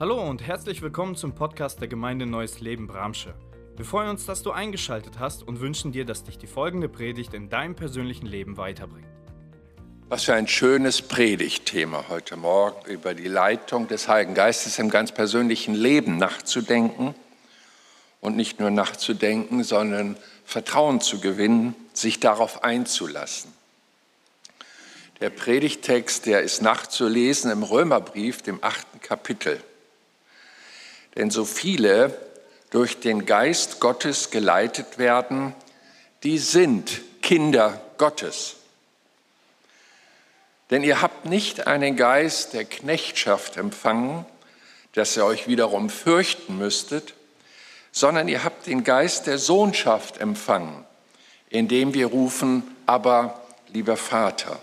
Hallo und herzlich willkommen zum Podcast der Gemeinde Neues Leben Bramsche. Wir freuen uns, dass du eingeschaltet hast und wünschen dir, dass dich die folgende Predigt in deinem persönlichen Leben weiterbringt. Was für ein schönes Predigtthema heute Morgen über die Leitung des Heiligen Geistes im ganz persönlichen Leben nachzudenken und nicht nur nachzudenken, sondern Vertrauen zu gewinnen, sich darauf einzulassen. Der Predigtext, der ist nachzulesen im Römerbrief, dem achten Kapitel. Denn so viele durch den Geist Gottes geleitet werden, die sind Kinder Gottes. Denn ihr habt nicht einen Geist der Knechtschaft empfangen, dass ihr euch wiederum fürchten müsstet, sondern ihr habt den Geist der Sohnschaft empfangen, indem wir rufen, aber lieber Vater.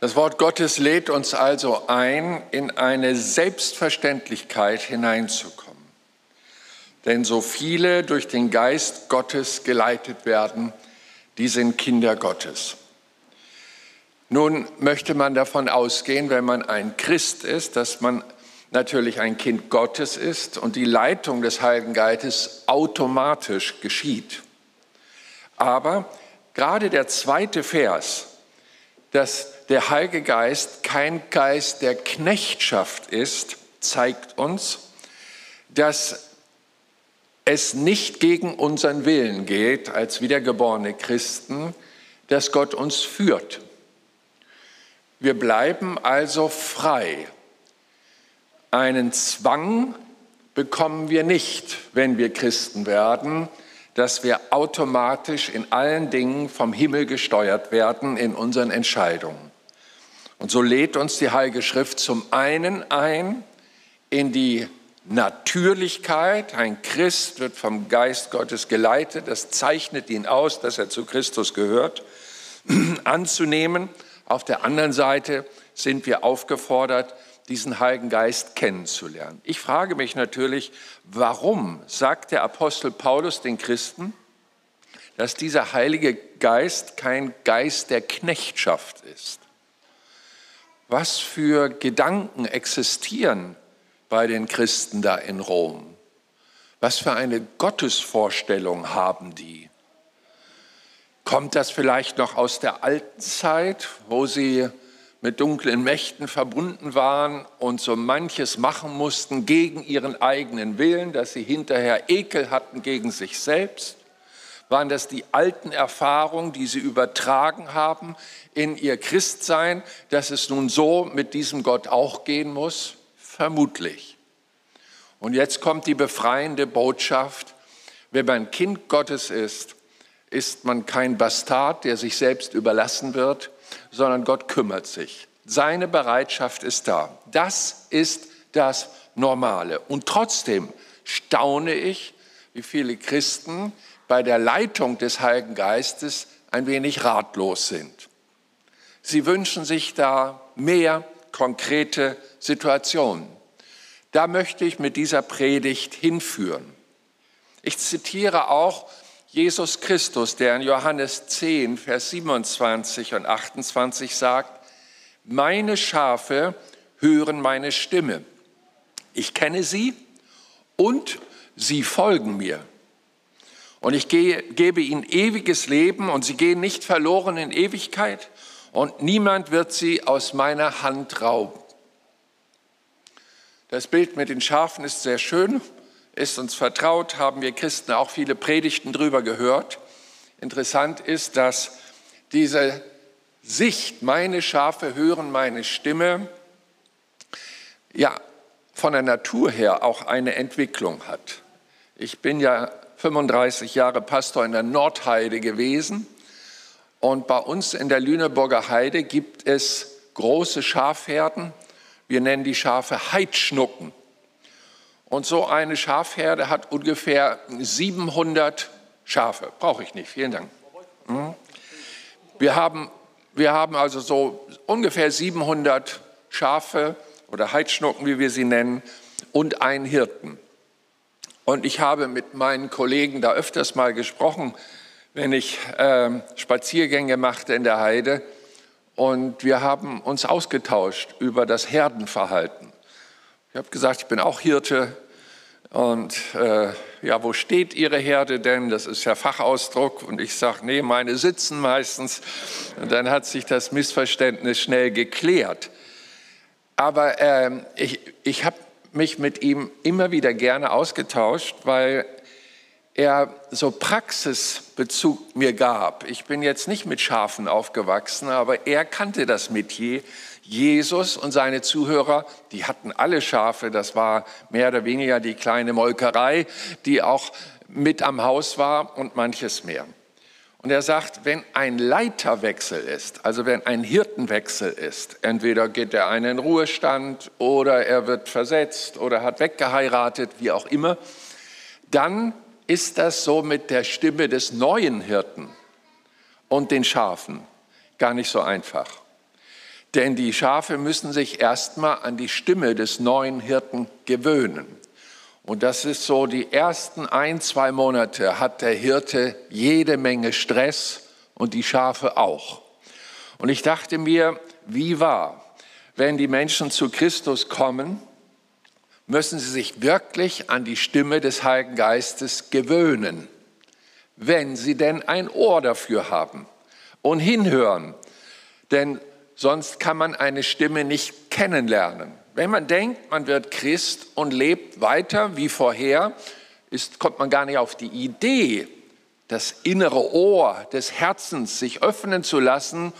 Das Wort Gottes lädt uns also ein, in eine Selbstverständlichkeit hineinzukommen. Denn so viele durch den Geist Gottes geleitet werden, die sind Kinder Gottes. Nun möchte man davon ausgehen, wenn man ein Christ ist, dass man natürlich ein Kind Gottes ist und die Leitung des Heiligen Geistes automatisch geschieht. Aber gerade der zweite Vers, dass der Heilige Geist kein Geist der Knechtschaft ist, zeigt uns, dass es nicht gegen unseren Willen geht, als wiedergeborene Christen, dass Gott uns führt. Wir bleiben also frei. Einen Zwang bekommen wir nicht, wenn wir Christen werden, dass wir automatisch in allen Dingen vom Himmel gesteuert werden in unseren Entscheidungen. Und so lädt uns die Heilige Schrift zum einen ein in die Natürlichkeit. Ein Christ wird vom Geist Gottes geleitet. Das zeichnet ihn aus, dass er zu Christus gehört, anzunehmen. Auf der anderen Seite sind wir aufgefordert, diesen Heiligen Geist kennenzulernen. Ich frage mich natürlich, warum sagt der Apostel Paulus den Christen, dass dieser Heilige Geist kein Geist der Knechtschaft ist? was für Gedanken existieren bei den Christen da in Rom? Was für eine Gottesvorstellung haben die? Kommt das vielleicht noch aus der alten Zeit, wo sie mit dunklen Mächten verbunden waren und so manches machen mussten gegen ihren eigenen Willen, dass sie hinterher Ekel hatten gegen sich selbst? Waren das die alten Erfahrungen, die sie übertragen haben in ihr Christsein, dass es nun so mit diesem Gott auch gehen muss? Vermutlich. Und jetzt kommt die befreiende Botschaft, wenn man Kind Gottes ist, ist man kein Bastard, der sich selbst überlassen wird, sondern Gott kümmert sich. Seine Bereitschaft ist da. Das ist das Normale. Und trotzdem staune ich, wie viele Christen bei der Leitung des Heiligen Geistes ein wenig ratlos sind. Sie wünschen sich da mehr konkrete Situationen. Da möchte ich mit dieser Predigt hinführen. Ich zitiere auch Jesus Christus, der in Johannes 10, Vers 27 und 28 sagt, meine Schafe hören meine Stimme. Ich kenne sie und sie folgen mir. Und ich gebe ihnen ewiges Leben und sie gehen nicht verloren in Ewigkeit und niemand wird sie aus meiner Hand rauben. Das Bild mit den Schafen ist sehr schön, ist uns vertraut, haben wir Christen auch viele Predigten drüber gehört. Interessant ist, dass diese Sicht, meine Schafe hören meine Stimme, ja, von der Natur her auch eine Entwicklung hat. Ich bin ja 35 Jahre Pastor in der Nordheide gewesen. Und bei uns in der Lüneburger Heide gibt es große Schafherden. Wir nennen die Schafe Heidschnucken. Und so eine Schafherde hat ungefähr 700 Schafe. Brauche ich nicht, vielen Dank. Mhm. Wir haben, wir haben also so ungefähr 700 Schafe oder Heidschnucken, wie wir sie nennen, und einen Hirten. Und ich habe mit meinen Kollegen da öfters mal gesprochen, wenn ich äh, Spaziergänge machte in der Heide. und wir haben uns ausgetauscht über das Herdenverhalten. Ich habe gesagt, ich bin auch Hirte und äh, ja, wo steht Ihre Herde denn? Das ist ja Fachausdruck. Und ich sage, nee, meine sitzen meistens. Und dann hat sich das Missverständnis schnell geklärt. Aber äh, ich, ich habe mich mit ihm immer wieder gerne ausgetauscht, weil er so Praxisbezug mir gab. Ich bin jetzt nicht mit Schafen aufgewachsen, aber er kannte das Metier. Jesus und seine Zuhörer, die hatten alle Schafe, das war mehr oder weniger die kleine Molkerei, die auch mit am Haus war und manches mehr. Und er sagt, wenn ein Leiterwechsel ist, also wenn ein Hirtenwechsel ist, entweder geht der eine in Ruhestand oder er wird versetzt oder hat weggeheiratet, wie auch immer, dann ist das so mit der Stimme des neuen Hirten und den Schafen gar nicht so einfach. Denn die Schafe müssen sich erstmal an die Stimme des neuen Hirten gewöhnen. Und das ist so, die ersten ein, zwei Monate hat der Hirte jede Menge Stress und die Schafe auch. Und ich dachte mir, wie wahr, wenn die Menschen zu Christus kommen, müssen sie sich wirklich an die Stimme des Heiligen Geistes gewöhnen, wenn sie denn ein Ohr dafür haben und hinhören. Denn sonst kann man eine Stimme nicht kennenlernen. Wenn man denkt, man wird Christ und lebt weiter wie vorher, ist, kommt man gar nicht auf die Idee, das innere Ohr des Herzens sich öffnen zu lassen,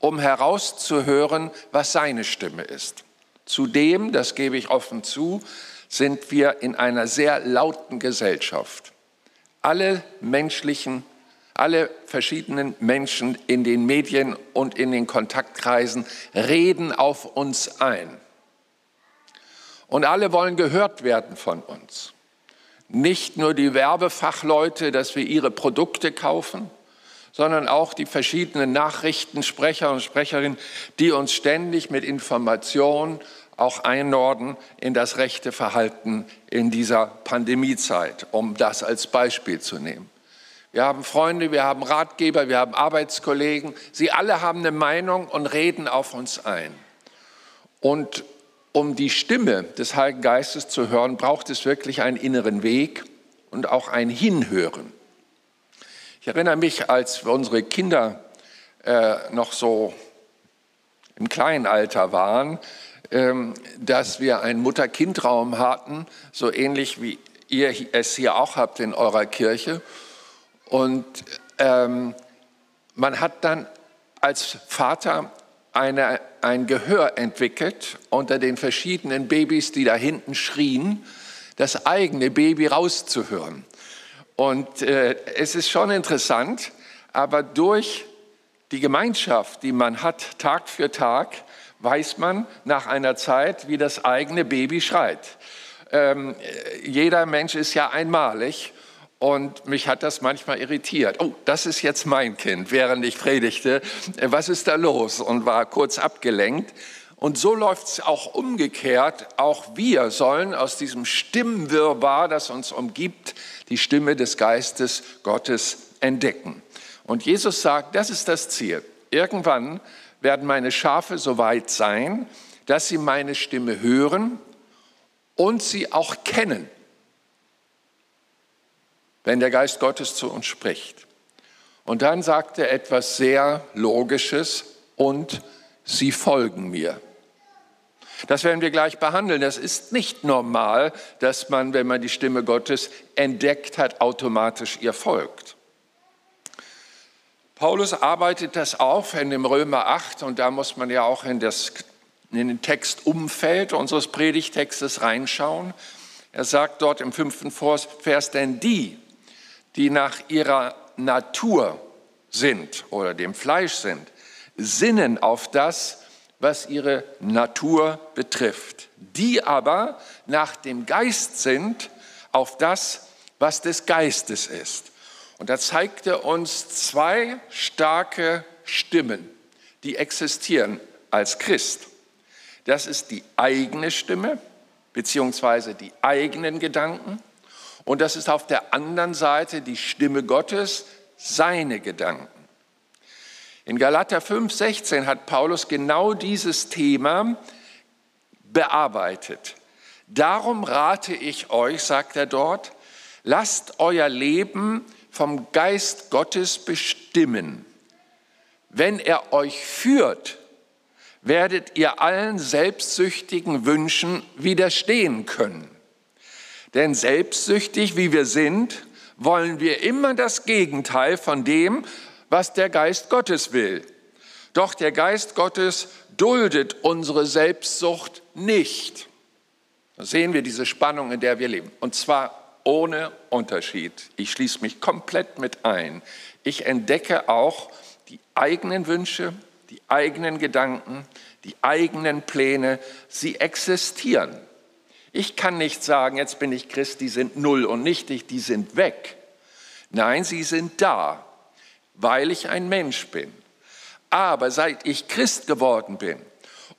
um herauszuhören, was seine Stimme ist. Zudem, das gebe ich offen zu, sind wir in einer sehr lauten Gesellschaft. Alle menschlichen alle verschiedenen Menschen in den Medien und in den Kontaktkreisen reden auf uns ein. Und alle wollen gehört werden von uns. Nicht nur die Werbefachleute, dass wir ihre Produkte kaufen, sondern auch die verschiedenen Nachrichtensprecher und Sprecherinnen, die uns ständig mit Informationen auch einordnen in das rechte Verhalten in dieser Pandemiezeit, um das als Beispiel zu nehmen. Wir haben Freunde, wir haben Ratgeber, wir haben Arbeitskollegen. Sie alle haben eine Meinung und reden auf uns ein. Und um die Stimme des Heiligen Geistes zu hören, braucht es wirklich einen inneren Weg und auch ein Hinhören. Ich erinnere mich, als unsere Kinder äh, noch so im kleinen Alter waren, ähm, dass wir einen Mutter-Kind-Raum hatten, so ähnlich wie ihr es hier auch habt in eurer Kirche. Und ähm, man hat dann als Vater eine, ein Gehör entwickelt unter den verschiedenen Babys, die da hinten schrien, das eigene Baby rauszuhören. Und äh, es ist schon interessant, aber durch die Gemeinschaft, die man hat Tag für Tag, weiß man nach einer Zeit, wie das eigene Baby schreit. Ähm, jeder Mensch ist ja einmalig und mich hat das manchmal irritiert. Oh, das ist jetzt mein Kind, während ich predigte. Was ist da los? Und war kurz abgelenkt. Und so läuft es auch umgekehrt. Auch wir sollen aus diesem Stimmenwirrwarr, das uns umgibt, die Stimme des Geistes Gottes entdecken. Und Jesus sagt, das ist das Ziel. Irgendwann werden meine Schafe so weit sein, dass sie meine Stimme hören und sie auch kennen wenn der Geist Gottes zu uns spricht. Und dann sagt er etwas sehr Logisches und sie folgen mir. Das werden wir gleich behandeln. Das ist nicht normal, dass man, wenn man die Stimme Gottes entdeckt hat, automatisch ihr folgt. Paulus arbeitet das auf in dem Römer 8 und da muss man ja auch in, das, in den Textumfeld unseres Predigtextes reinschauen. Er sagt dort im fünften Vers, denn die, die nach ihrer Natur sind oder dem Fleisch sind, sinnen auf das, was ihre Natur betrifft. Die aber nach dem Geist sind auf das, was des Geistes ist. Und da zeigt er uns zwei starke Stimmen, die existieren als Christ. Das ist die eigene Stimme, beziehungsweise die eigenen Gedanken und das ist auf der anderen Seite die Stimme Gottes, seine Gedanken. In Galater 5, 16 hat Paulus genau dieses Thema bearbeitet. Darum rate ich euch, sagt er dort, lasst euer Leben vom Geist Gottes bestimmen. Wenn er euch führt, werdet ihr allen selbstsüchtigen Wünschen widerstehen können. Denn selbstsüchtig wie wir sind, wollen wir immer das Gegenteil von dem, was der Geist Gottes will. Doch der Geist Gottes duldet unsere Selbstsucht nicht. Da sehen wir diese Spannung, in der wir leben. Und zwar ohne Unterschied. Ich schließe mich komplett mit ein. Ich entdecke auch die eigenen Wünsche, die eigenen Gedanken, die eigenen Pläne. Sie existieren. Ich kann nicht sagen, jetzt bin ich Christ, die sind null und nichtig, die sind weg. Nein, sie sind da, weil ich ein Mensch bin. Aber seit ich Christ geworden bin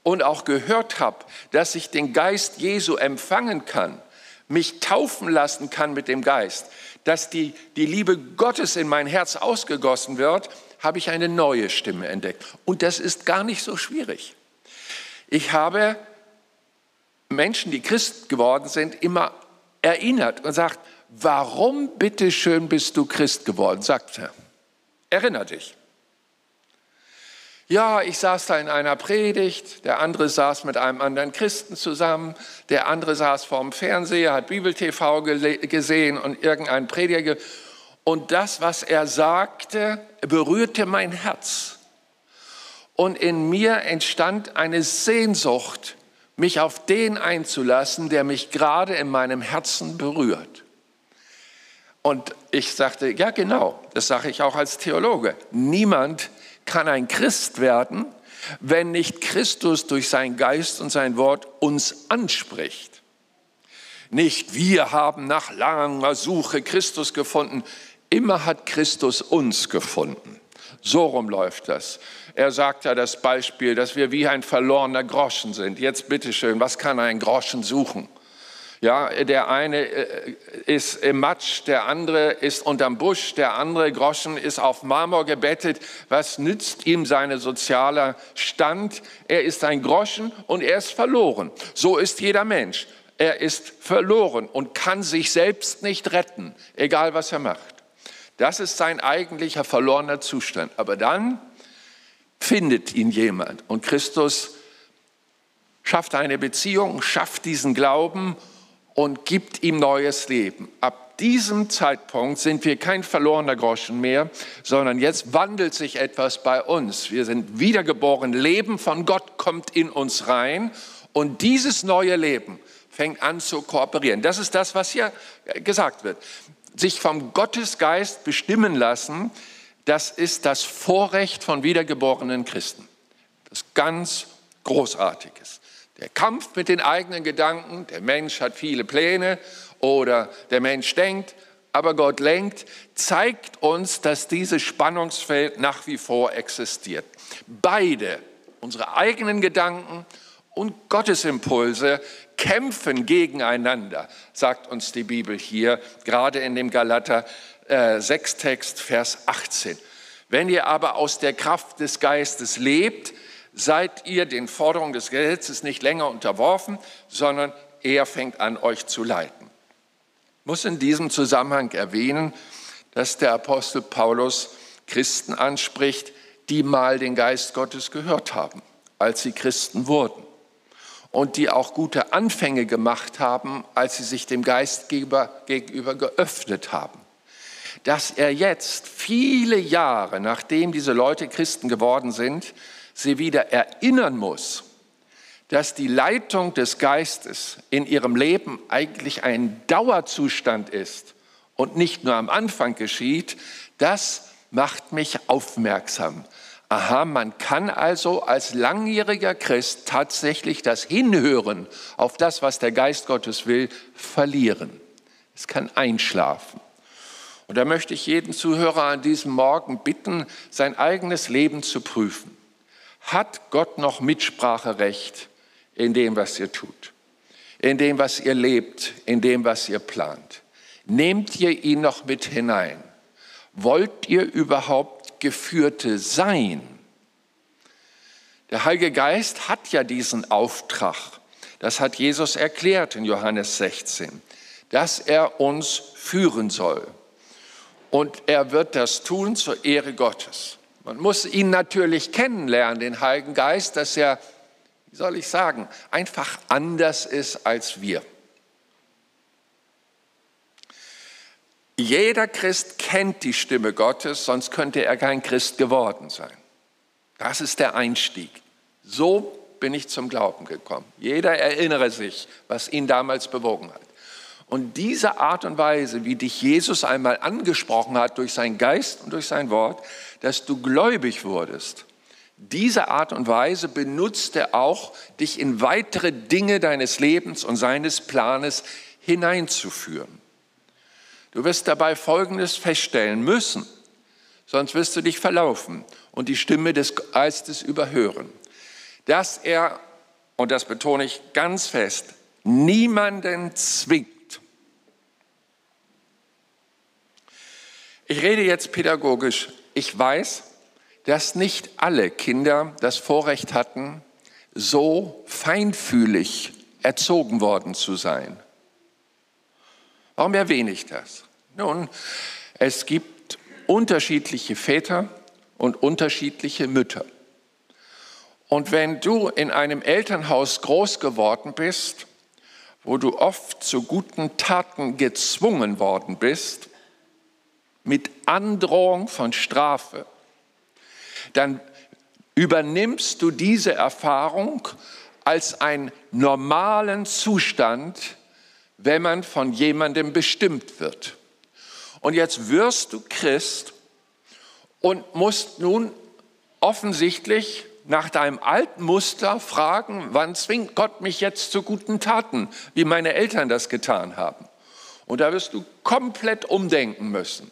und auch gehört habe, dass ich den Geist Jesu empfangen kann, mich taufen lassen kann mit dem Geist, dass die, die Liebe Gottes in mein Herz ausgegossen wird, habe ich eine neue Stimme entdeckt. Und das ist gar nicht so schwierig. Ich habe Menschen, die Christ geworden sind, immer erinnert und sagt, warum bitteschön bist du Christ geworden? Sagt er. Erinner dich. Ja, ich saß da in einer Predigt, der andere saß mit einem anderen Christen zusammen, der andere saß vorm Fernseher, hat Bibel-TV gesehen und irgendein Prediger. Und das, was er sagte, berührte mein Herz. Und in mir entstand eine Sehnsucht, mich auf den einzulassen, der mich gerade in meinem Herzen berührt. Und ich sagte, ja genau, das sage ich auch als Theologe. Niemand kann ein Christ werden, wenn nicht Christus durch sein Geist und sein Wort uns anspricht. Nicht wir haben nach langer Suche Christus gefunden, immer hat Christus uns gefunden. So rum läuft das. Er sagt ja das Beispiel, dass wir wie ein verlorener Groschen sind. Jetzt bitteschön, was kann ein Groschen suchen? Ja, der eine äh, ist im Matsch, der andere ist unterm Busch, der andere Groschen ist auf Marmor gebettet. Was nützt ihm sein sozialer Stand? Er ist ein Groschen und er ist verloren. So ist jeder Mensch. Er ist verloren und kann sich selbst nicht retten, egal was er macht. Das ist sein eigentlicher verlorener Zustand. Aber dann findet ihn jemand und Christus schafft eine Beziehung, schafft diesen Glauben und gibt ihm neues Leben. Ab diesem Zeitpunkt sind wir kein verlorener Groschen mehr, sondern jetzt wandelt sich etwas bei uns. Wir sind wiedergeboren, Leben von Gott kommt in uns rein und dieses neue Leben fängt an zu kooperieren. Das ist das, was hier gesagt wird. Sich vom Gottesgeist bestimmen lassen, das ist das Vorrecht von wiedergeborenen Christen. Das ganz Großartiges. Der Kampf mit den eigenen Gedanken, der Mensch hat viele Pläne oder der Mensch denkt, aber Gott lenkt, zeigt uns, dass dieses Spannungsfeld nach wie vor existiert. Beide, unsere eigenen Gedanken und Gottes Impulse, kämpfen gegeneinander, sagt uns die Bibel hier, gerade in dem Galater äh, 6 Text, Vers 18. Wenn ihr aber aus der Kraft des Geistes lebt, seid ihr den Forderungen des Gesetzes nicht länger unterworfen, sondern er fängt an, euch zu leiten. Ich muss in diesem Zusammenhang erwähnen, dass der Apostel Paulus Christen anspricht, die mal den Geist Gottes gehört haben, als sie Christen wurden. Und die auch gute Anfänge gemacht haben, als sie sich dem Geist gegenüber geöffnet haben. Dass er jetzt, viele Jahre nachdem diese Leute Christen geworden sind, sie wieder erinnern muss, dass die Leitung des Geistes in ihrem Leben eigentlich ein Dauerzustand ist und nicht nur am Anfang geschieht, das macht mich aufmerksam. Aha, man kann also als langjähriger Christ tatsächlich das Hinhören auf das, was der Geist Gottes will, verlieren. Es kann einschlafen. Und da möchte ich jeden Zuhörer an diesem Morgen bitten, sein eigenes Leben zu prüfen. Hat Gott noch Mitspracherecht in dem, was ihr tut, in dem, was ihr lebt, in dem, was ihr plant? Nehmt ihr ihn noch mit hinein? Wollt ihr überhaupt Geführte sein? Der Heilige Geist hat ja diesen Auftrag. Das hat Jesus erklärt in Johannes 16, dass er uns führen soll. Und er wird das tun zur Ehre Gottes. Man muss ihn natürlich kennenlernen, den Heiligen Geist, dass er, wie soll ich sagen, einfach anders ist als wir. Jeder Christ kennt die Stimme Gottes, sonst könnte er kein Christ geworden sein. Das ist der Einstieg. So bin ich zum Glauben gekommen. Jeder erinnere sich, was ihn damals bewogen hat. Und diese Art und Weise, wie dich Jesus einmal angesprochen hat durch seinen Geist und durch sein Wort, dass du gläubig wurdest, diese Art und Weise benutzt er auch, dich in weitere Dinge deines Lebens und seines Planes hineinzuführen. Du wirst dabei Folgendes feststellen müssen, sonst wirst du dich verlaufen und die Stimme des Geistes überhören, dass er, und das betone ich ganz fest, niemanden zwingt. Ich rede jetzt pädagogisch. Ich weiß, dass nicht alle Kinder das Vorrecht hatten, so feinfühlig erzogen worden zu sein. Warum erwähne ich das? Nun, es gibt unterschiedliche Väter und unterschiedliche Mütter. Und wenn du in einem Elternhaus groß geworden bist, wo du oft zu guten Taten gezwungen worden bist, mit Androhung von Strafe, dann übernimmst du diese Erfahrung als einen normalen Zustand, wenn man von jemandem bestimmt wird. Und jetzt wirst du Christ und musst nun offensichtlich nach deinem alten Muster fragen, wann zwingt Gott mich jetzt zu guten Taten, wie meine Eltern das getan haben. Und da wirst du komplett umdenken müssen.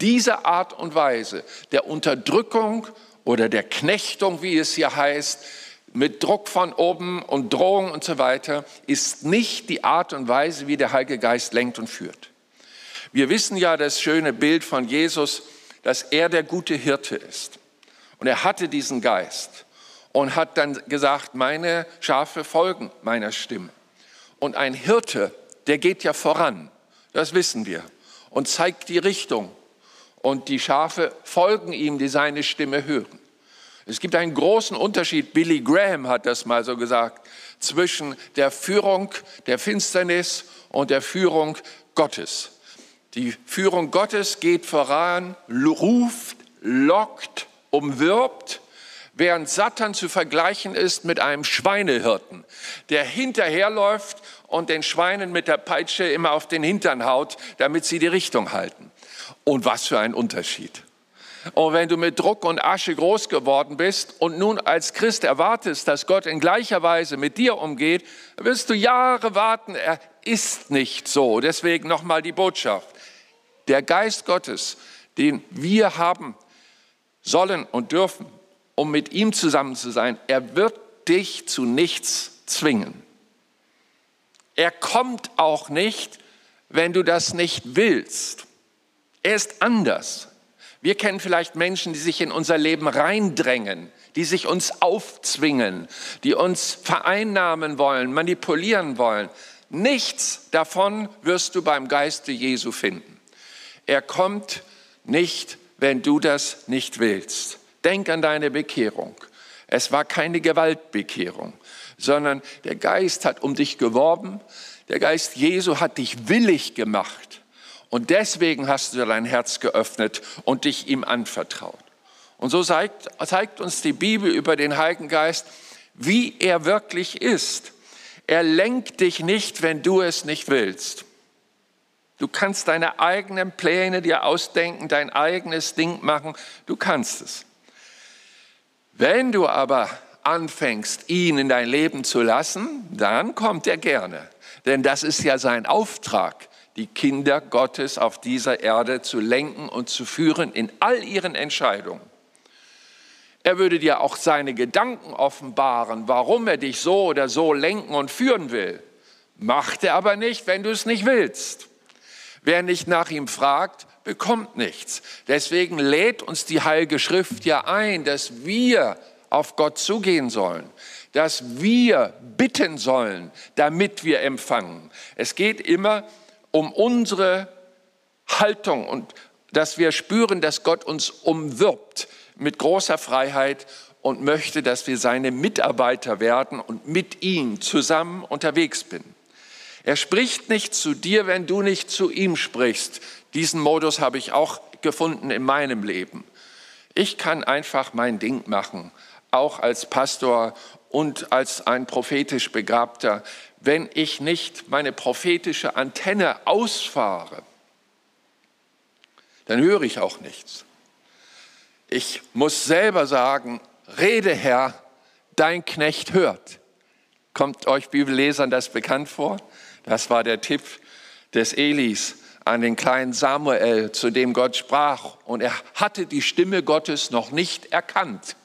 Diese Art und Weise der Unterdrückung oder der Knechtung, wie es hier heißt, mit Druck von oben und Drohung und so weiter, ist nicht die Art und Weise, wie der Heilige Geist lenkt und führt. Wir wissen ja das schöne Bild von Jesus, dass er der gute Hirte ist. Und er hatte diesen Geist und hat dann gesagt, meine Schafe folgen meiner Stimme. Und ein Hirte, der geht ja voran, das wissen wir, und zeigt die Richtung. Und die Schafe folgen ihm, die seine Stimme hören. Es gibt einen großen Unterschied, Billy Graham hat das mal so gesagt, zwischen der Führung der Finsternis und der Führung Gottes. Die Führung Gottes geht voran, ruft, lockt, umwirbt, während Satan zu vergleichen ist mit einem Schweinehirten, der hinterherläuft und den Schweinen mit der Peitsche immer auf den Hintern haut, damit sie die Richtung halten. Und was für ein Unterschied. Und wenn du mit Druck und Asche groß geworden bist und nun als Christ erwartest, dass Gott in gleicher Weise mit dir umgeht, wirst du Jahre warten. Er ist nicht so. Deswegen nochmal die Botschaft. Der Geist Gottes, den wir haben sollen und dürfen, um mit ihm zusammen zu sein, er wird dich zu nichts zwingen. Er kommt auch nicht, wenn du das nicht willst. Er ist anders. Wir kennen vielleicht Menschen, die sich in unser Leben reindrängen, die sich uns aufzwingen, die uns vereinnahmen wollen, manipulieren wollen. Nichts davon wirst du beim Geiste Jesu finden. Er kommt nicht, wenn du das nicht willst. Denk an deine Bekehrung. Es war keine Gewaltbekehrung, sondern der Geist hat um dich geworben. Der Geist Jesu hat dich willig gemacht. Und deswegen hast du dein Herz geöffnet und dich ihm anvertraut. Und so zeigt, zeigt uns die Bibel über den Heiligen Geist, wie er wirklich ist. Er lenkt dich nicht, wenn du es nicht willst. Du kannst deine eigenen Pläne dir ausdenken, dein eigenes Ding machen. Du kannst es. Wenn du aber anfängst, ihn in dein Leben zu lassen, dann kommt er gerne. Denn das ist ja sein Auftrag, die Kinder Gottes auf dieser Erde zu lenken und zu führen in all ihren Entscheidungen. Er würde dir auch seine Gedanken offenbaren, warum er dich so oder so lenken und führen will. Macht er aber nicht, wenn du es nicht willst. Wer nicht nach ihm fragt, bekommt nichts. Deswegen lädt uns die Heilige Schrift ja ein, dass wir auf Gott zugehen sollen, dass wir bitten sollen, damit wir empfangen. Es geht immer um unsere Haltung und dass wir spüren, dass Gott uns umwirbt mit großer Freiheit und möchte, dass wir seine Mitarbeiter werden und mit ihm zusammen unterwegs bin. Er spricht nicht zu dir, wenn du nicht zu ihm sprichst. Diesen Modus habe ich auch gefunden in meinem Leben. Ich kann einfach mein Ding machen, auch als Pastor und als ein prophetisch Begabter, wenn ich nicht meine prophetische Antenne ausfahre dann höre ich auch nichts. Ich muss selber sagen, rede Herr, dein Knecht hört. Kommt euch Bibellesern das bekannt vor? Das war der Tipp des Elis an den kleinen Samuel, zu dem Gott sprach. Und er hatte die Stimme Gottes noch nicht erkannt.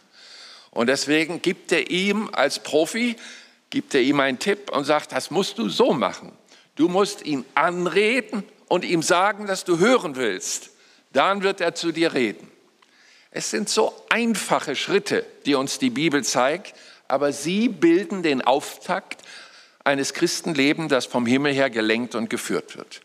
Und deswegen gibt er ihm als Profi, gibt er ihm einen Tipp und sagt, das musst du so machen. Du musst ihn anreden und ihm sagen, dass du hören willst dann wird er zu dir reden. Es sind so einfache Schritte, die uns die Bibel zeigt, aber sie bilden den Auftakt eines Christenlebens, das vom Himmel her gelenkt und geführt wird.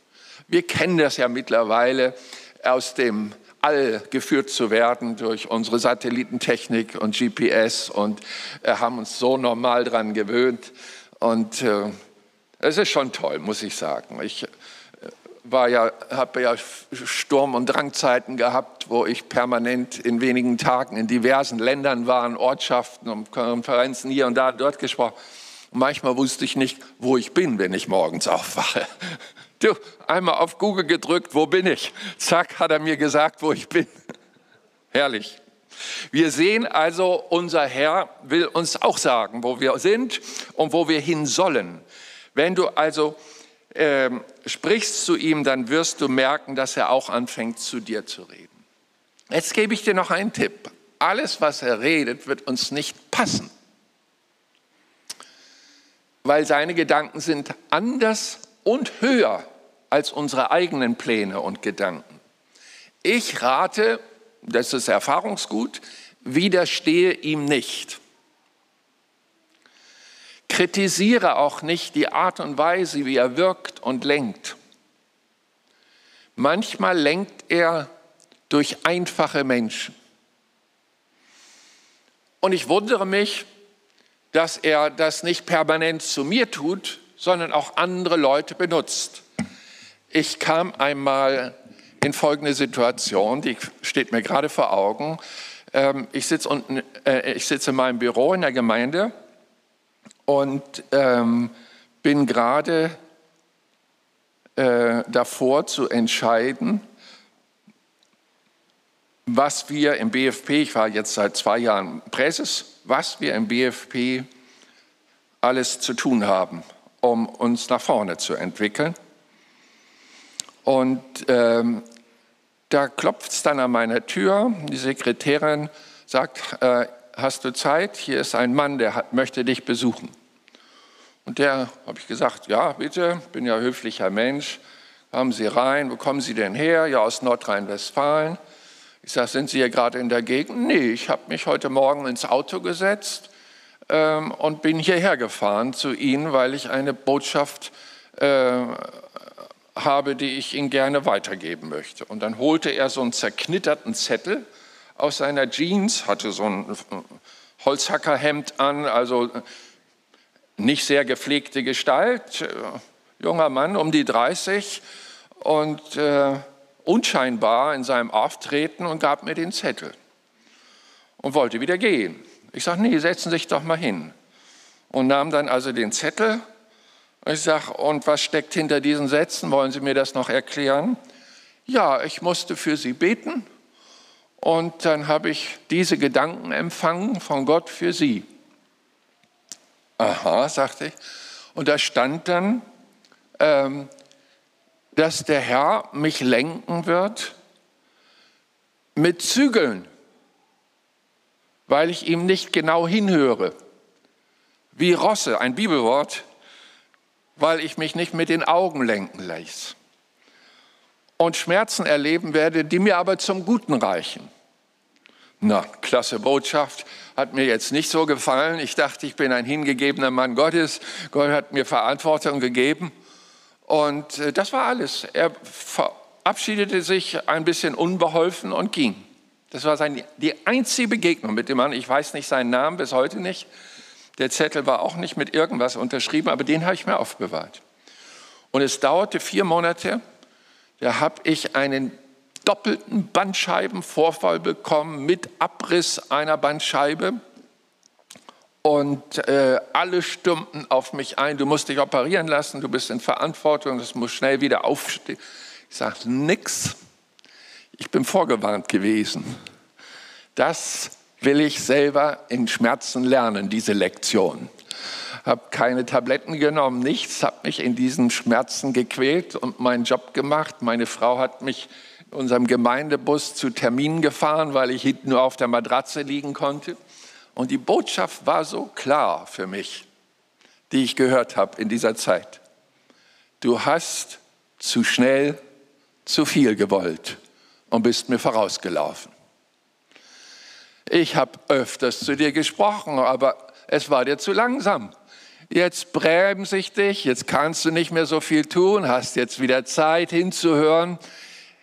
Wir kennen das ja mittlerweile aus dem All geführt zu werden durch unsere Satellitentechnik und GPS und äh, haben uns so normal dran gewöhnt. Und äh, es ist schon toll, muss ich sagen. Ich war ja, habe ja Sturm- und Drangzeiten gehabt, wo ich permanent in wenigen Tagen in diversen Ländern war, in Ortschaften und Konferenzen hier und da, dort gesprochen. Und manchmal wusste ich nicht, wo ich bin, wenn ich morgens aufwache. Du, einmal auf Google gedrückt, wo bin ich? Zack, hat er mir gesagt, wo ich bin. Herrlich. Wir sehen also, unser Herr will uns auch sagen, wo wir sind und wo wir hin sollen. Wenn du also äh, sprichst zu ihm, dann wirst du merken, dass er auch anfängt, zu dir zu reden. Jetzt gebe ich dir noch einen Tipp. Alles, was er redet, wird uns nicht passen, weil seine Gedanken sind anders und höher als unsere eigenen Pläne und Gedanken. Ich rate, das ist Erfahrungsgut, widerstehe ihm nicht. Kritisiere auch nicht die Art und Weise, wie er wirkt und lenkt. Manchmal lenkt er durch einfache Menschen. Und ich wundere mich, dass er das nicht permanent zu mir tut, sondern auch andere Leute benutzt. Ich kam einmal in folgende Situation, die steht mir gerade vor Augen. Ähm, ich sitze, unten, äh, ich in meinem Büro in der Gemeinde und ähm, bin gerade äh, davor zu entscheiden, was wir im BFP, ich war jetzt seit zwei Jahren Präses, was wir im BFP alles zu tun haben, um uns nach vorne zu entwickeln. Und ähm, da klopft es dann an meiner Tür, die Sekretärin sagt, äh, hast du Zeit? Hier ist ein Mann, der hat, möchte dich besuchen. Und der habe ich gesagt, ja, bitte, bin ja höflicher Mensch. Kommen Sie rein, wo kommen Sie denn her? Ja, aus Nordrhein-Westfalen. Ich sage, sind Sie hier gerade in der Gegend? Nee, ich habe mich heute Morgen ins Auto gesetzt ähm, und bin hierher gefahren zu Ihnen, weil ich eine Botschaft äh, habe, die ich Ihnen gerne weitergeben möchte. Und dann holte er so einen zerknitterten Zettel aus seiner Jeans, hatte so ein äh, Holzhackerhemd an, also nicht sehr gepflegte Gestalt, äh, junger Mann um die 30 und äh, unscheinbar in seinem Auftreten und gab mir den Zettel und wollte wieder gehen. Ich sage, nee, setzen Sie sich doch mal hin. Und nahm dann also den Zettel. Ich sage, und was steckt hinter diesen Sätzen? Wollen Sie mir das noch erklären? Ja, ich musste für Sie beten und dann habe ich diese Gedanken empfangen von Gott für sie. Aha, sagte ich. Und da stand dann, ähm, dass der Herr mich lenken wird mit Zügeln, weil ich ihm nicht genau hinhöre. Wie Rosse, ein Bibelwort, weil ich mich nicht mit den Augen lenken lässt. Und Schmerzen erleben werde, die mir aber zum Guten reichen. Na, klasse Botschaft. Hat mir jetzt nicht so gefallen. Ich dachte, ich bin ein hingegebener Mann Gottes. Gott hat mir Verantwortung gegeben. Und äh, das war alles. Er verabschiedete sich ein bisschen unbeholfen und ging. Das war seine, die einzige Begegnung mit dem Mann. Ich weiß nicht seinen Namen bis heute nicht. Der Zettel war auch nicht mit irgendwas unterschrieben, aber den habe ich mir aufbewahrt. Und es dauerte vier Monate. Da habe ich einen doppelten Bandscheibenvorfall bekommen mit Abriss einer Bandscheibe. Und äh, alle stürmten auf mich ein, du musst dich operieren lassen, du bist in Verantwortung, das muss schnell wieder aufstehen. Ich sage, nix, ich bin vorgewarnt gewesen. Das will ich selber in Schmerzen lernen, diese Lektion. Habe keine Tabletten genommen, nichts, habe mich in diesen Schmerzen gequält und meinen Job gemacht. Meine Frau hat mich in unserem Gemeindebus zu Terminen gefahren, weil ich hinten nur auf der Matratze liegen konnte. Und die Botschaft war so klar für mich, die ich gehört habe in dieser Zeit. Du hast zu schnell zu viel gewollt und bist mir vorausgelaufen. Ich habe öfters zu dir gesprochen, aber es war dir zu langsam. Jetzt bremse ich dich, jetzt kannst du nicht mehr so viel tun, hast jetzt wieder Zeit hinzuhören.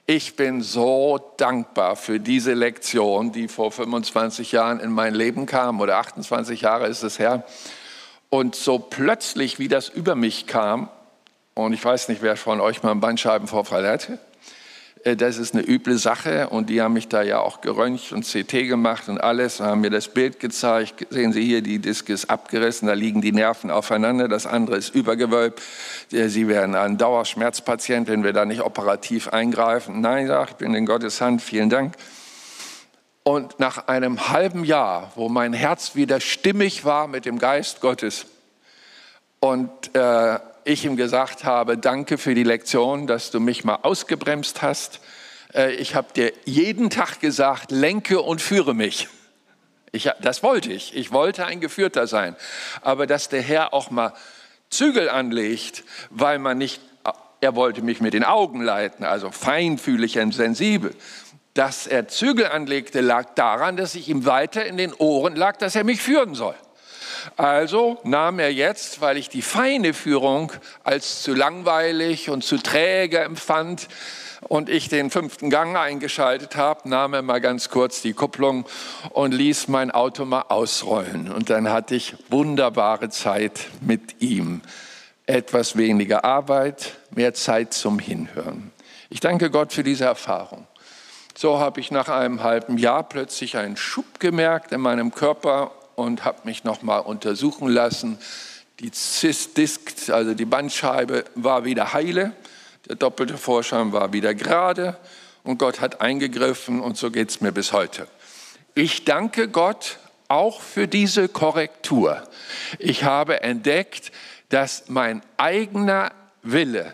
Ich bin so dankbar für diese Lektion, die vor 25 Jahren in mein Leben kam, oder 28 Jahre ist es her. Und so plötzlich, wie das über mich kam, und ich weiß nicht, wer von euch mal einen Bandscheibenvorfall hatte, das ist eine üble Sache und die haben mich da ja auch geröntgt und CT gemacht und alles, und haben mir das Bild gezeigt. Sehen Sie hier, die Disk ist abgerissen, da liegen die Nerven aufeinander, das andere ist übergewölbt. Sie werden ein Dauerschmerzpatient, wenn wir da nicht operativ eingreifen. Nein, ich bin in Gottes Hand, vielen Dank. Und nach einem halben Jahr, wo mein Herz wieder stimmig war mit dem Geist Gottes und äh, ich ihm gesagt habe, danke für die Lektion, dass du mich mal ausgebremst hast. Äh, ich habe dir jeden Tag gesagt, lenke und führe mich. Ich, das wollte ich. Ich wollte ein Geführter sein. Aber dass der Herr auch mal Zügel anlegt, weil man nicht, er wollte mich mit den Augen leiten, also feinfühlig und sensibel. Dass er Zügel anlegte, lag daran, dass ich ihm weiter in den Ohren lag, dass er mich führen soll. Also nahm er jetzt, weil ich die feine Führung als zu langweilig und zu träge empfand und ich den fünften Gang eingeschaltet habe, nahm er mal ganz kurz die Kupplung und ließ mein Auto mal ausrollen. Und dann hatte ich wunderbare Zeit mit ihm. Etwas weniger Arbeit, mehr Zeit zum Hinhören. Ich danke Gott für diese Erfahrung. So habe ich nach einem halben Jahr plötzlich einen Schub gemerkt in meinem Körper und habe mich nochmal untersuchen lassen. Die Cis-Disk, also die Bandscheibe, war wieder heile. Der doppelte Vorschein war wieder gerade. Und Gott hat eingegriffen und so geht es mir bis heute. Ich danke Gott auch für diese Korrektur. Ich habe entdeckt, dass mein eigener Wille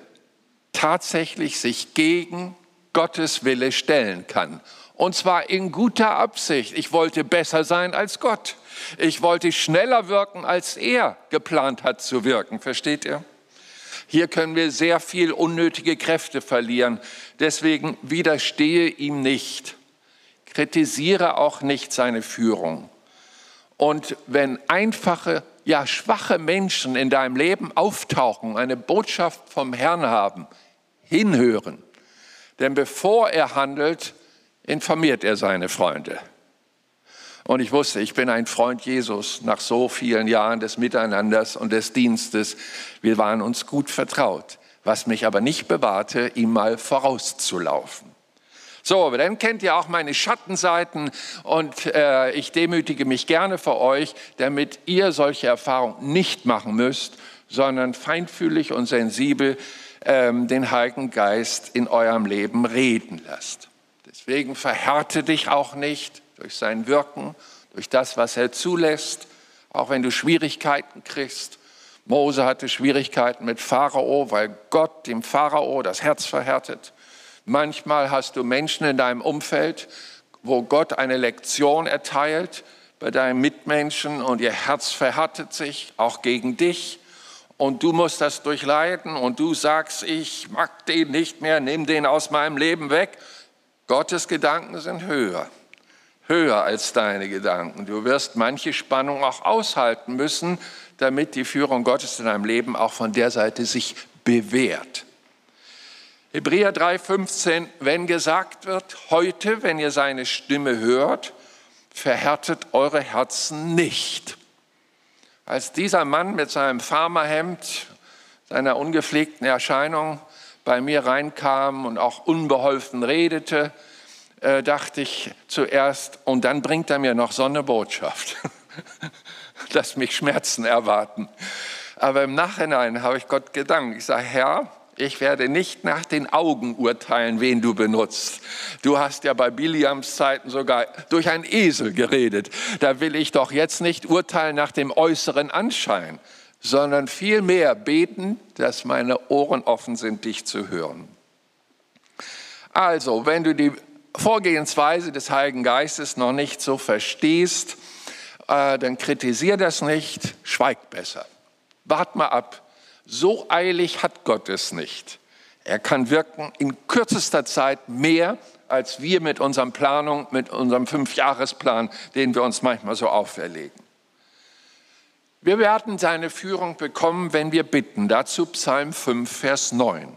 tatsächlich sich gegen Gottes Wille stellen kann. Und zwar in guter Absicht. Ich wollte besser sein als Gott. Ich wollte schneller wirken, als er geplant hat zu wirken. Versteht ihr? Hier können wir sehr viel unnötige Kräfte verlieren. Deswegen widerstehe ihm nicht. Kritisiere auch nicht seine Führung. Und wenn einfache, ja schwache Menschen in deinem Leben auftauchen, eine Botschaft vom Herrn haben, hinhören. Denn bevor er handelt, informiert er seine Freunde. Und ich wusste, ich bin ein Freund Jesus nach so vielen Jahren des Miteinanders und des Dienstes. Wir waren uns gut vertraut, was mich aber nicht bewahrte, ihm mal vorauszulaufen. So, dann kennt ihr auch meine Schattenseiten und äh, ich demütige mich gerne vor euch, damit ihr solche Erfahrungen nicht machen müsst, sondern feinfühlig und sensibel ähm, den Heiligen Geist in eurem Leben reden lasst. Deswegen verhärte dich auch nicht, durch sein Wirken, durch das, was er zulässt, auch wenn du Schwierigkeiten kriegst. Mose hatte Schwierigkeiten mit Pharao, weil Gott dem Pharao das Herz verhärtet. Manchmal hast du Menschen in deinem Umfeld, wo Gott eine Lektion erteilt bei deinen Mitmenschen und ihr Herz verhärtet sich, auch gegen dich. Und du musst das durchleiden und du sagst, ich mag den nicht mehr, nimm den aus meinem Leben weg. Gottes Gedanken sind höher höher als deine Gedanken. Du wirst manche Spannung auch aushalten müssen, damit die Führung Gottes in deinem Leben auch von der Seite sich bewährt. Hebräer 3:15, wenn gesagt wird, heute, wenn ihr seine Stimme hört, verhärtet eure Herzen nicht. Als dieser Mann mit seinem Farmerhemd, seiner ungepflegten Erscheinung bei mir reinkam und auch unbeholfen redete, äh, dachte ich zuerst, und dann bringt er mir noch so eine Botschaft. Lass mich Schmerzen erwarten. Aber im Nachhinein habe ich Gott gedankt. Ich sage, Herr, ich werde nicht nach den Augen urteilen, wen du benutzt. Du hast ja bei Biliams Zeiten sogar durch einen Esel geredet. Da will ich doch jetzt nicht urteilen nach dem äußeren Anschein, sondern vielmehr beten, dass meine Ohren offen sind, dich zu hören. Also, wenn du die Vorgehensweise des Heiligen Geistes noch nicht so verstehst, äh, dann kritisier das nicht, schweig besser. Wart mal ab. So eilig hat Gott es nicht. Er kann wirken in kürzester Zeit mehr, als wir mit unserem Planung, mit unserem Fünfjahresplan, den wir uns manchmal so auferlegen. Wir werden seine Führung bekommen, wenn wir bitten. Dazu Psalm 5, Vers 9.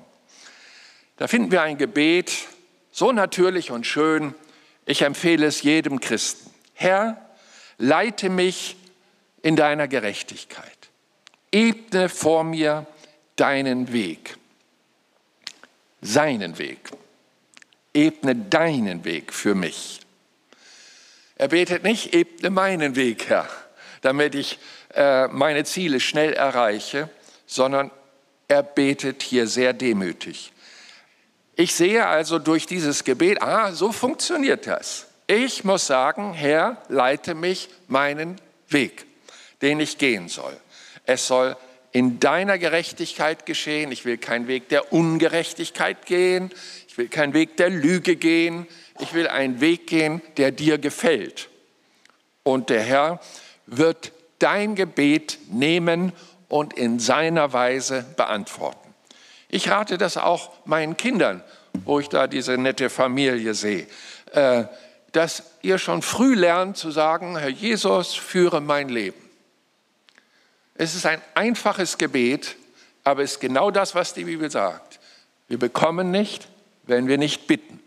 Da finden wir ein Gebet, so natürlich und schön. Ich empfehle es jedem Christen. Herr, leite mich in deiner Gerechtigkeit. Ebne vor mir deinen Weg, seinen Weg. Ebne deinen Weg für mich. Er betet nicht, ebne meinen Weg, Herr, damit ich meine Ziele schnell erreiche, sondern er betet hier sehr demütig. Ich sehe also durch dieses Gebet, ah, so funktioniert das. Ich muss sagen, Herr, leite mich meinen Weg, den ich gehen soll. Es soll in deiner Gerechtigkeit geschehen. Ich will keinen Weg der Ungerechtigkeit gehen. Ich will keinen Weg der Lüge gehen. Ich will einen Weg gehen, der dir gefällt. Und der Herr wird dein Gebet nehmen und in seiner Weise beantworten. Ich rate das auch meinen Kindern, wo ich da diese nette Familie sehe, äh, dass ihr schon früh lernt zu sagen, Herr Jesus, führe mein Leben. Es ist ein einfaches Gebet, aber es ist genau das, was die Bibel sagt. Wir bekommen nicht, wenn wir nicht bitten.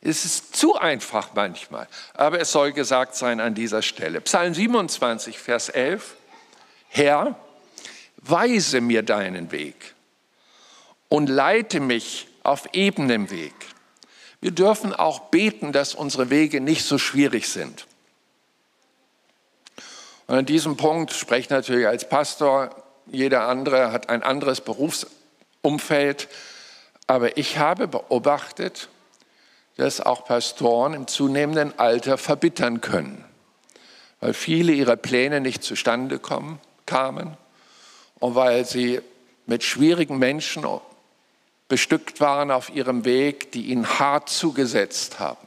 Es ist zu einfach manchmal, aber es soll gesagt sein an dieser Stelle. Psalm 27, Vers 11. Herr, weise mir deinen Weg und leite mich auf ebenem Weg. Wir dürfen auch beten, dass unsere Wege nicht so schwierig sind. Und an diesem Punkt spreche ich natürlich als Pastor, jeder andere hat ein anderes Berufsumfeld, aber ich habe beobachtet, dass auch Pastoren im zunehmenden Alter verbittern können, weil viele ihrer Pläne nicht zustande kommen, kamen und weil sie mit schwierigen Menschen bestückt waren auf ihrem Weg, die ihnen hart zugesetzt haben.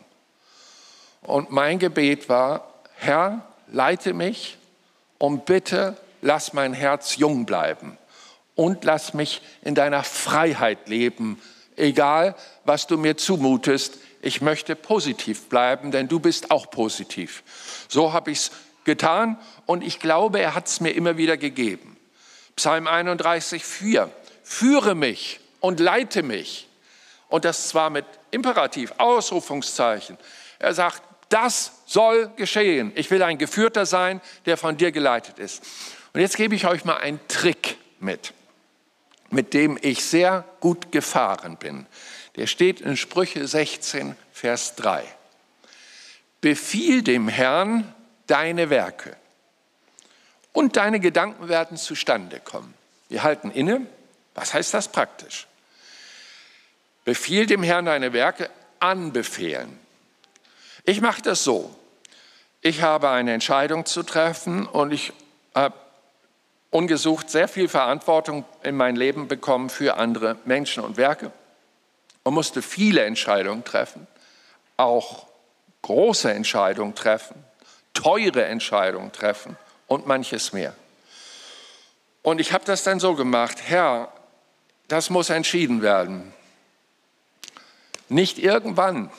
Und mein Gebet war, Herr, leite mich und bitte lass mein Herz jung bleiben und lass mich in deiner Freiheit leben, egal was du mir zumutest. Ich möchte positiv bleiben, denn du bist auch positiv. So habe ich es getan und ich glaube, er hat es mir immer wieder gegeben. Psalm 31, 4. Führe mich und leite mich. Und das zwar mit Imperativ, Ausrufungszeichen. Er sagt, das soll geschehen. Ich will ein Geführter sein, der von dir geleitet ist. Und jetzt gebe ich euch mal einen Trick mit, mit dem ich sehr gut gefahren bin. Der steht in Sprüche 16, Vers 3. Befiehl dem Herrn deine Werke und deine Gedanken werden zustande kommen. Wir halten inne. Was heißt das praktisch? Befiehl dem Herrn deine Werke, anbefehlen. Ich mache das so. Ich habe eine Entscheidung zu treffen und ich habe ungesucht sehr viel Verantwortung in mein Leben bekommen für andere Menschen und Werke und musste viele Entscheidungen treffen, auch große Entscheidungen treffen, teure Entscheidungen treffen und manches mehr. Und ich habe das dann so gemacht, Herr, das muss entschieden werden. Nicht irgendwann,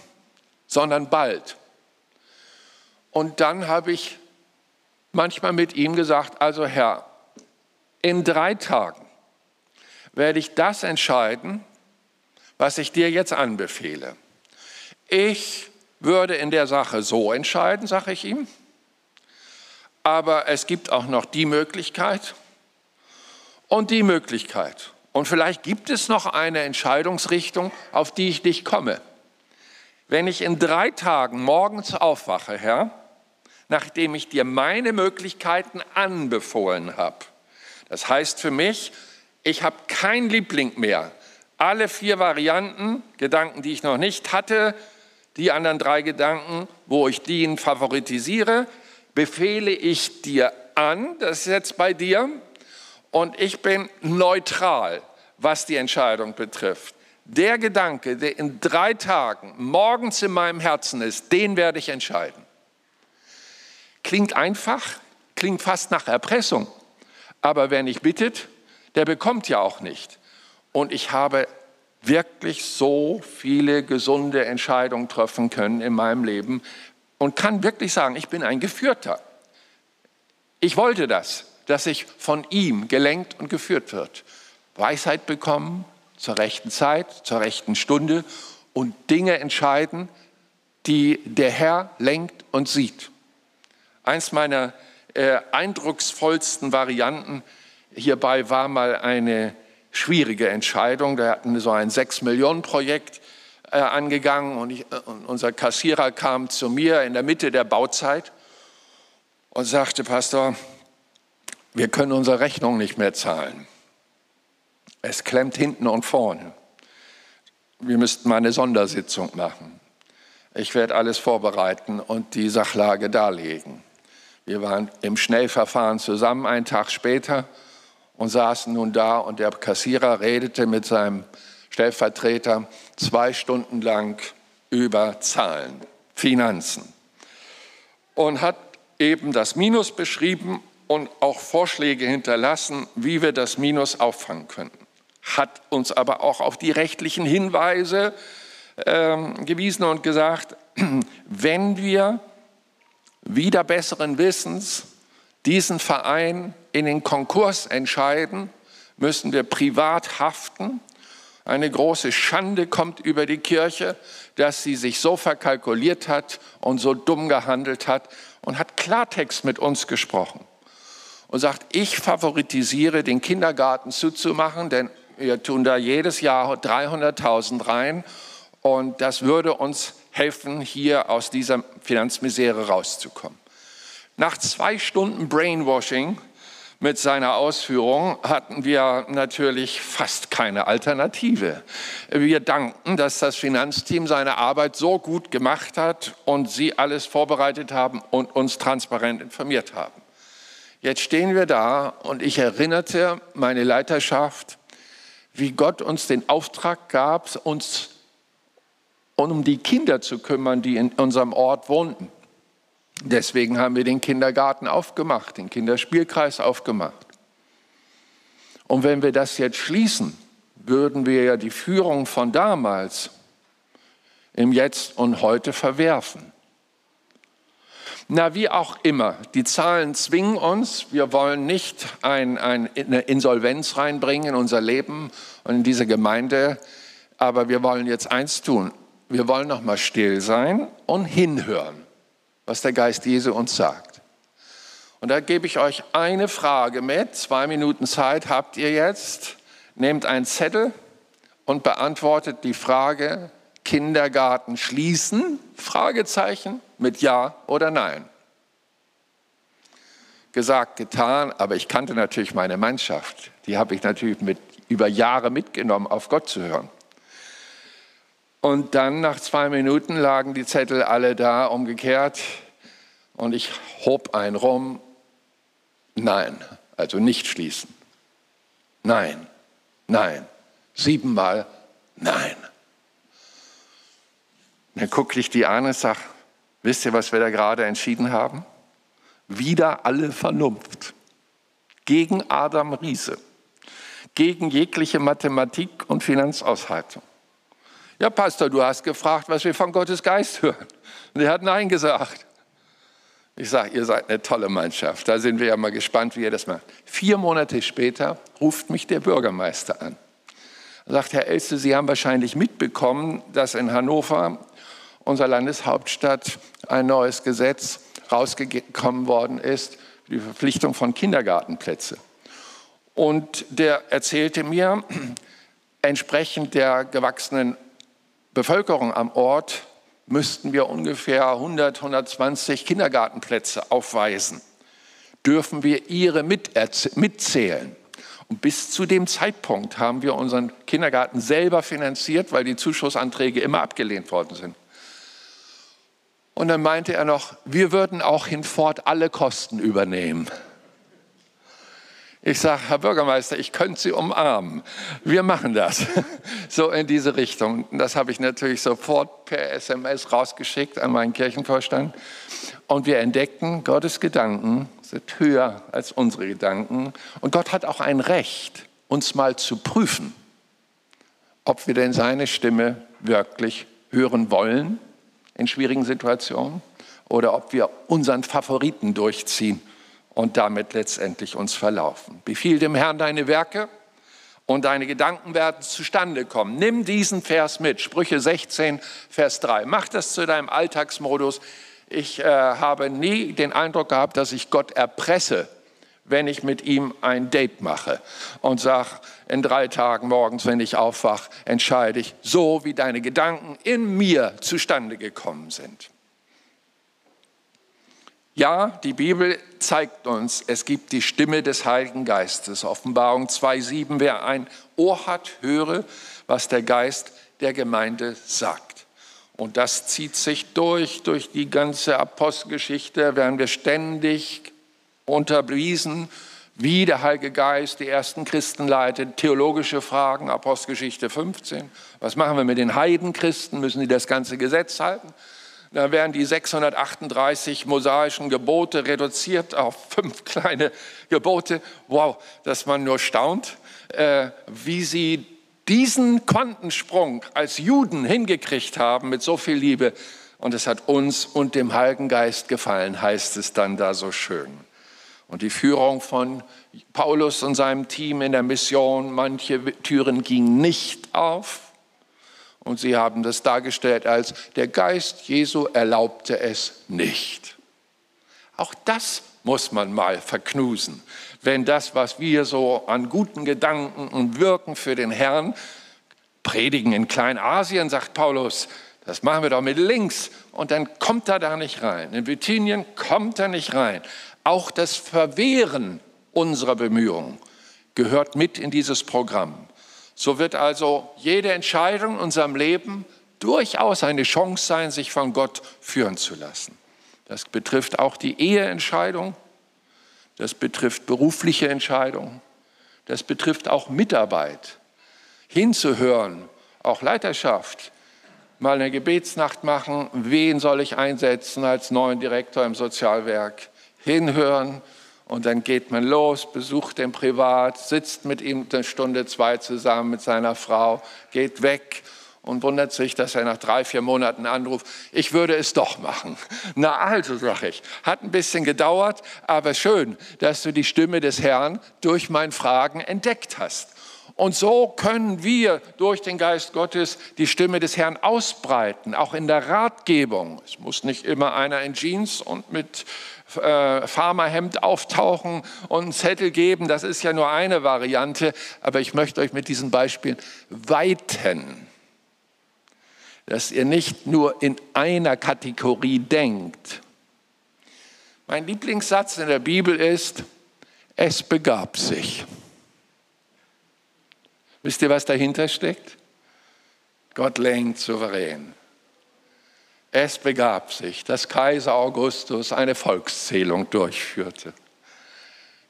sondern bald. Und dann habe ich manchmal mit ihm gesagt, also Herr, in drei Tagen werde ich das entscheiden, was ich dir jetzt anbefehle. Ich würde in der Sache so entscheiden, sage ich ihm, aber es gibt auch noch die Möglichkeit und die Möglichkeit. Und vielleicht gibt es noch eine Entscheidungsrichtung, auf die ich nicht komme. Wenn ich in drei Tagen morgens aufwache, Herr, nachdem ich dir meine Möglichkeiten anbefohlen habe, das heißt für mich, ich habe kein Liebling mehr. Alle vier Varianten, Gedanken, die ich noch nicht hatte, die anderen drei Gedanken, wo ich den favoritisiere, befehle ich dir an, das ist jetzt bei dir, und ich bin neutral, was die Entscheidung betrifft. Der Gedanke, der in drei Tagen morgens in meinem Herzen ist, den werde ich entscheiden. Klingt einfach, klingt fast nach Erpressung, aber wer nicht bittet, der bekommt ja auch nicht. Und ich habe wirklich so viele gesunde Entscheidungen treffen können in meinem Leben und kann wirklich sagen, ich bin ein Geführter. Ich wollte das, dass ich von ihm gelenkt und geführt wird. Weisheit bekommen zur rechten Zeit, zur rechten Stunde und Dinge entscheiden, die der Herr lenkt und sieht. Eins meiner äh, eindrucksvollsten Varianten hierbei war mal eine schwierige Entscheidung. Da hatten wir so ein Sechs-Millionen-Projekt äh, angegangen und, ich, äh, und unser Kassierer kam zu mir in der Mitte der Bauzeit und sagte, Pastor, wir können unsere Rechnung nicht mehr zahlen. Es klemmt hinten und vorne. Wir müssten mal eine Sondersitzung machen. Ich werde alles vorbereiten und die Sachlage darlegen. Wir waren im Schnellverfahren zusammen einen Tag später und saßen nun da und der Kassierer redete mit seinem Stellvertreter zwei Stunden lang über Zahlen, Finanzen und hat eben das Minus beschrieben und auch Vorschläge hinterlassen, wie wir das Minus auffangen könnten. Hat uns aber auch auf die rechtlichen Hinweise äh, gewiesen und gesagt, wenn wir wieder besseren Wissens diesen Verein in den Konkurs entscheiden, müssen wir privat haften. Eine große Schande kommt über die Kirche, dass sie sich so verkalkuliert hat und so dumm gehandelt hat und hat Klartext mit uns gesprochen und sagt, ich favoritisiere den Kindergarten zuzumachen, denn wir tun da jedes Jahr 300.000 rein und das würde uns helfen, hier aus dieser Finanzmisere rauszukommen. Nach zwei Stunden Brainwashing mit seiner Ausführung hatten wir natürlich fast keine Alternative. Wir danken, dass das Finanzteam seine Arbeit so gut gemacht hat und sie alles vorbereitet haben und uns transparent informiert haben. Jetzt stehen wir da und ich erinnerte meine Leiterschaft, wie Gott uns den Auftrag gab, uns um die Kinder zu kümmern, die in unserem Ort wohnten. Deswegen haben wir den Kindergarten aufgemacht, den Kinderspielkreis aufgemacht. Und wenn wir das jetzt schließen, würden wir ja die Führung von damals im Jetzt und heute verwerfen. Na, wie auch immer, die Zahlen zwingen uns. Wir wollen nicht ein, ein, eine Insolvenz reinbringen in unser Leben und in diese Gemeinde, aber wir wollen jetzt eins tun. Wir wollen noch mal still sein und hinhören, was der Geist Jesu uns sagt. Und da gebe ich euch eine Frage mit. Zwei Minuten Zeit habt ihr jetzt. Nehmt einen Zettel und beantwortet die Frage, Kindergarten schließen? Fragezeichen mit Ja oder Nein. Gesagt, getan, aber ich kannte natürlich meine Mannschaft. Die habe ich natürlich mit, über Jahre mitgenommen, auf Gott zu hören. Und dann nach zwei Minuten lagen die Zettel alle da, umgekehrt. Und ich hob einen rum. Nein, also nicht schließen. Nein, nein. Siebenmal nein. Dann guckte ich die an und sage, wisst ihr, was wir da gerade entschieden haben? Wieder alle Vernunft. Gegen Adam Riese. Gegen jegliche Mathematik und Finanzaushaltung. Ja, Pastor, du hast gefragt, was wir von Gottes Geist hören. Und er hat Nein gesagt. Ich sage, ihr seid eine tolle Mannschaft. Da sind wir ja mal gespannt, wie ihr das macht. Vier Monate später ruft mich der Bürgermeister an. Er sagt, Herr Elste, Sie haben wahrscheinlich mitbekommen, dass in Hannover, unserer Landeshauptstadt, ein neues Gesetz rausgekommen worden ist, die Verpflichtung von Kindergartenplätzen. Und der erzählte mir, entsprechend der gewachsenen Bevölkerung am Ort müssten wir ungefähr 100, 120 Kindergartenplätze aufweisen. Dürfen wir ihre mitzählen? Und bis zu dem Zeitpunkt haben wir unseren Kindergarten selber finanziert, weil die Zuschussanträge immer abgelehnt worden sind. Und dann meinte er noch, wir würden auch hinfort alle Kosten übernehmen. Ich sage, Herr Bürgermeister, ich könnte Sie umarmen. Wir machen das. So in diese Richtung. Das habe ich natürlich sofort per SMS rausgeschickt an meinen Kirchenvorstand. Und wir entdeckten, Gottes Gedanken sind höher als unsere Gedanken. Und Gott hat auch ein Recht, uns mal zu prüfen, ob wir denn seine Stimme wirklich hören wollen in schwierigen Situationen oder ob wir unseren Favoriten durchziehen und damit letztendlich uns verlaufen. Befiehl dem Herrn deine Werke und deine Gedanken werden zustande kommen. Nimm diesen Vers mit, Sprüche 16, Vers 3. Mach das zu deinem Alltagsmodus. Ich äh, habe nie den Eindruck gehabt, dass ich Gott erpresse, wenn ich mit ihm ein Date mache und sage, in drei Tagen morgens, wenn ich aufwache, entscheide ich, so wie deine Gedanken in mir zustande gekommen sind. Ja, die Bibel zeigt uns, es gibt die Stimme des Heiligen Geistes. Offenbarung 2.7, wer ein Ohr hat, höre, was der Geist der Gemeinde sagt. Und das zieht sich durch, durch die ganze Apostelgeschichte, werden wir ständig unterwiesen, wie der Heilige Geist die ersten Christen leitet, theologische Fragen, Apostelgeschichte 15. Was machen wir mit den Heidenchristen? Müssen die das ganze Gesetz halten? Da werden die 638 mosaischen Gebote reduziert auf fünf kleine Gebote. Wow, dass man nur staunt, äh, wie sie diesen Quantensprung als Juden hingekriegt haben mit so viel Liebe. Und es hat uns und dem Heiligen Geist gefallen, heißt es dann da so schön. Und die Führung von Paulus und seinem Team in der Mission, manche Türen gingen nicht auf. Und sie haben das dargestellt als der Geist Jesu erlaubte es nicht. Auch das muss man mal verknusen, wenn das, was wir so an guten Gedanken und Wirken für den Herrn predigen in Kleinasien, sagt Paulus, das machen wir doch mit links und dann kommt er da nicht rein. In Bithynien kommt er nicht rein. Auch das Verwehren unserer Bemühungen gehört mit in dieses Programm. So wird also jede Entscheidung in unserem Leben durchaus eine Chance sein, sich von Gott führen zu lassen. Das betrifft auch die Eheentscheidung, das betrifft berufliche Entscheidungen, das betrifft auch Mitarbeit, hinzuhören, auch Leiterschaft, mal eine Gebetsnacht machen, wen soll ich einsetzen als neuen Direktor im Sozialwerk, hinhören, und dann geht man los, besucht den privat, sitzt mit ihm eine Stunde, zwei zusammen mit seiner Frau, geht weg und wundert sich, dass er nach drei, vier Monaten anruft, ich würde es doch machen. Na also, sag ich, hat ein bisschen gedauert, aber schön, dass du die Stimme des Herrn durch mein Fragen entdeckt hast. Und so können wir durch den Geist Gottes die Stimme des Herrn ausbreiten, auch in der Ratgebung. Es muss nicht immer einer in Jeans und mit äh, Pharmahemd auftauchen und einen Zettel geben. Das ist ja nur eine Variante. Aber ich möchte euch mit diesen Beispielen weiten, dass ihr nicht nur in einer Kategorie denkt. Mein Lieblingssatz in der Bibel ist, es begab sich. Wisst ihr, was dahinter steckt? Gott lenkt souverän. Es begab sich, dass Kaiser Augustus eine Volkszählung durchführte.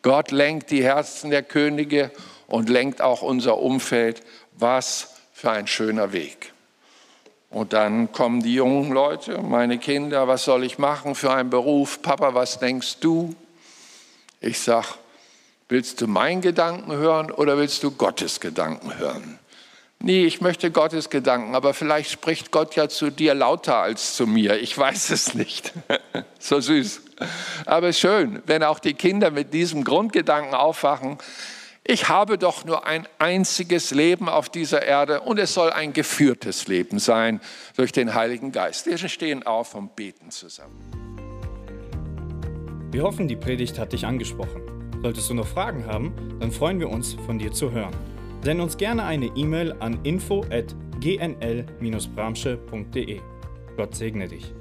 Gott lenkt die Herzen der Könige und lenkt auch unser Umfeld. Was für ein schöner Weg. Und dann kommen die jungen Leute, meine Kinder, was soll ich machen für einen Beruf? Papa, was denkst du? Ich sage, willst du meinen Gedanken hören oder willst du Gottes Gedanken hören? Nee, ich möchte Gottes Gedanken, aber vielleicht spricht Gott ja zu dir lauter als zu mir. Ich weiß es nicht. so süß. Aber schön, wenn auch die Kinder mit diesem Grundgedanken aufwachen. Ich habe doch nur ein einziges Leben auf dieser Erde und es soll ein geführtes Leben sein durch den Heiligen Geist. Wir stehen auf und beten zusammen. Wir hoffen, die Predigt hat dich angesprochen. Solltest du noch Fragen haben, dann freuen wir uns, von dir zu hören. Send uns gerne eine E-Mail an info@gnl-bramsche.de. Gott segne dich.